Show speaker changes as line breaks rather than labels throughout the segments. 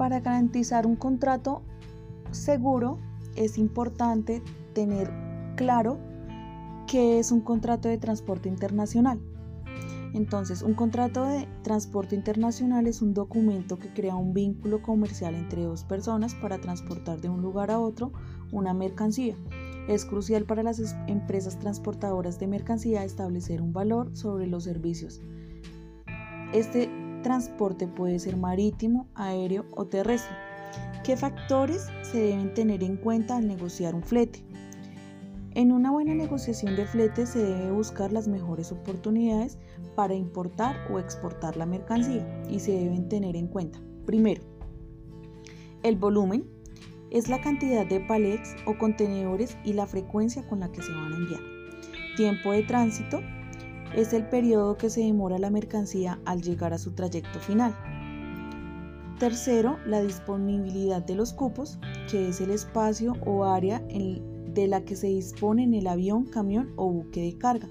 Para garantizar un contrato seguro es importante tener claro qué es un contrato de transporte internacional. Entonces, un contrato de transporte internacional es un documento que crea un vínculo comercial entre dos personas para transportar de un lugar a otro una mercancía. Es crucial para las empresas transportadoras de mercancía establecer un valor sobre los servicios. Este transporte puede ser marítimo, aéreo o terrestre. ¿Qué factores se deben tener en cuenta al negociar un flete? En una buena negociación de flete se debe buscar las mejores oportunidades para importar o exportar la mercancía y se deben tener en cuenta. Primero, el volumen es la cantidad de palets o contenedores y la frecuencia con la que se van a enviar. Tiempo de tránsito es el periodo que se demora la mercancía al llegar a su trayecto final. Tercero, la disponibilidad de los cupos, que es el espacio o área de la que se dispone en el avión, camión o buque de carga.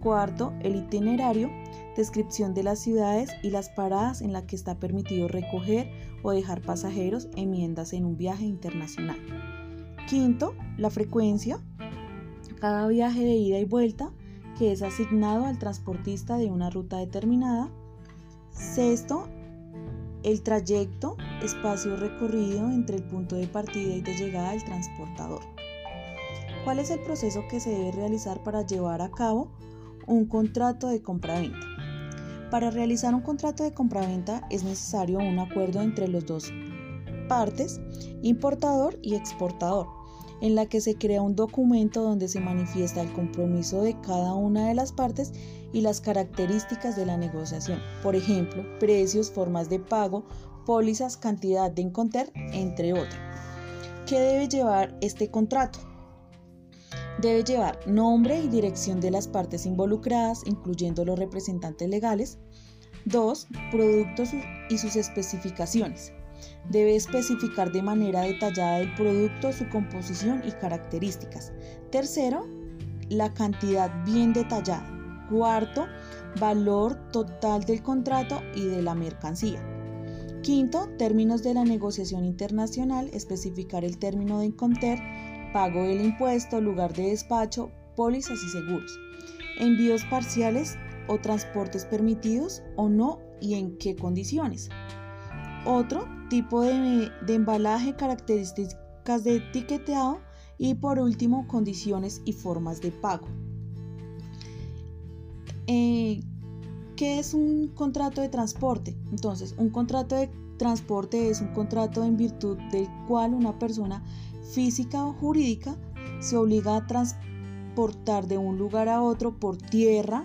Cuarto, el itinerario, descripción de las ciudades y las paradas en las que está permitido recoger o dejar pasajeros enmiendas en un viaje internacional. Quinto, la frecuencia, cada viaje de ida y vuelta que es asignado al transportista de una ruta determinada. Sexto, el trayecto, espacio recorrido entre el punto de partida y de llegada del transportador. ¿Cuál es el proceso que se debe realizar para llevar a cabo un contrato de compraventa? Para realizar un contrato de compraventa es necesario un acuerdo entre los dos partes, importador y exportador, en la que se crea un documento donde se manifiesta el compromiso de cada una de las partes y las características de la negociación, por ejemplo, precios, formas de pago, pólizas, cantidad de encontrar, entre otros. ¿Qué debe llevar este contrato? Debe llevar nombre y dirección de las partes involucradas, incluyendo los representantes legales. 2. Productos y sus especificaciones. Debe especificar de manera detallada el producto, su composición y características. Tercero, la cantidad bien detallada. Cuarto, valor total del contrato y de la mercancía. Quinto, términos de la negociación internacional, especificar el término de Incoter, pago del impuesto, lugar de despacho, pólizas y seguros, envíos parciales o transportes permitidos o no y en qué condiciones. Otro tipo de, embalaje, características de etiquetado y por último condiciones y formas de pago. Eh, ¿Qué es un contrato de transporte? Entonces, un contrato de transporte es un contrato en virtud del cual una persona física o jurídica se obliga a transportar de un lugar a otro por tierra,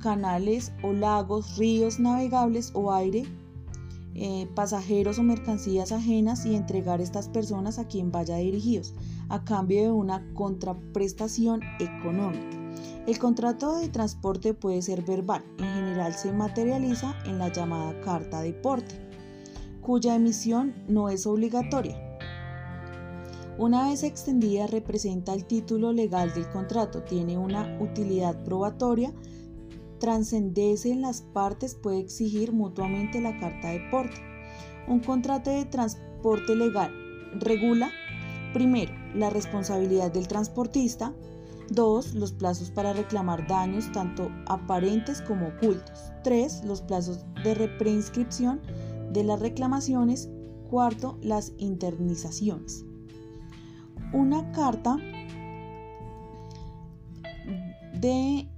canales o lagos, ríos navegables o aire, eh, pasajeros o mercancías ajenas y entregar estas personas a quien vaya dirigidos, a cambio de una contraprestación económica. El contrato de transporte puede ser verbal, en general se materializa en la llamada carta de porte, cuya emisión no es obligatoria una vez extendida representa el título legal del contrato, tiene una utilidad probatoria, trascendece en las partes, puede exigir mutuamente la carta de porte. Un contrato de transporte legal regula, primero, la responsabilidad del transportista, dos, Los plazos para reclamar daños tanto aparentes como ocultos. tres, Los plazos de repreinscripción de las reclamaciones. Cuarto, las internizaciones. Una carta de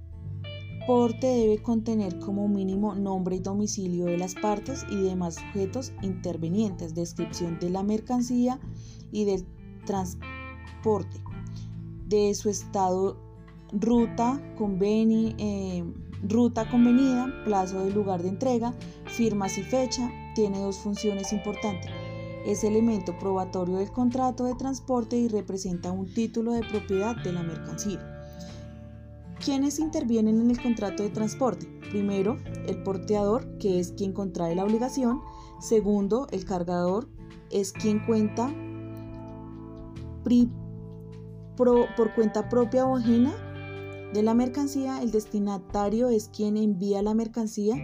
porte debe contener como mínimo nombre y domicilio de las partes y demás sujetos intervenientes, descripción de la mercancía y del transporte, de su estado, ruta, eh, ruta convenida, plazo del lugar de entrega, firmas y fecha. Tiene dos funciones importantes es elemento probatorio del contrato de transporte y representa un título de propiedad de la mercancía. ¿Quiénes intervienen en el contrato de transporte? Primero, el porteador, que es quien contrae la obligación. Segundo, el cargador es quien cuenta por cuenta propia o ajena de la mercancía. El destinatario es quien envía la mercancía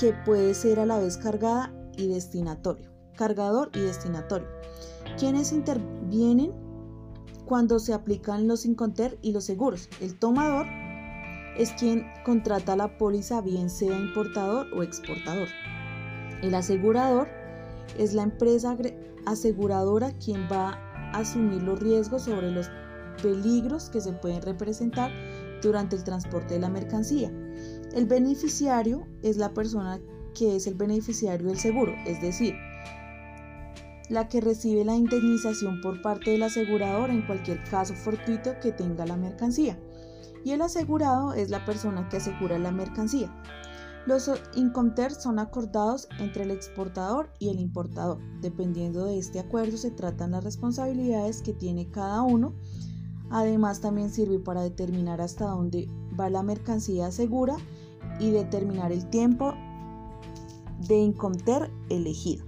que puede ser a la vez cargada y destinatorio. cargador y destinatorio. ¿Quiénes intervienen cuando se aplican los Inconter y los seguros? El tomador es quien contrata la póliza, bien sea importador o exportador. El asegurador es la empresa aseguradora quien va a asumir los riesgos sobre los peligros que se pueden representar durante el transporte de la mercancía. El beneficiario es la persona que es el beneficiario del seguro, es decir, la que recibe la indemnización por parte del asegurador en cualquier caso fortuito que tenga la mercancía. Y el asegurado es la persona que asegura la mercancía. Los Incoter son acordados entre el exportador y el importador. Dependiendo de este acuerdo se tratan las responsabilidades que tiene cada uno. Además también sirve para determinar hasta dónde va la mercancía segura y determinar el tiempo de Incoter elegido.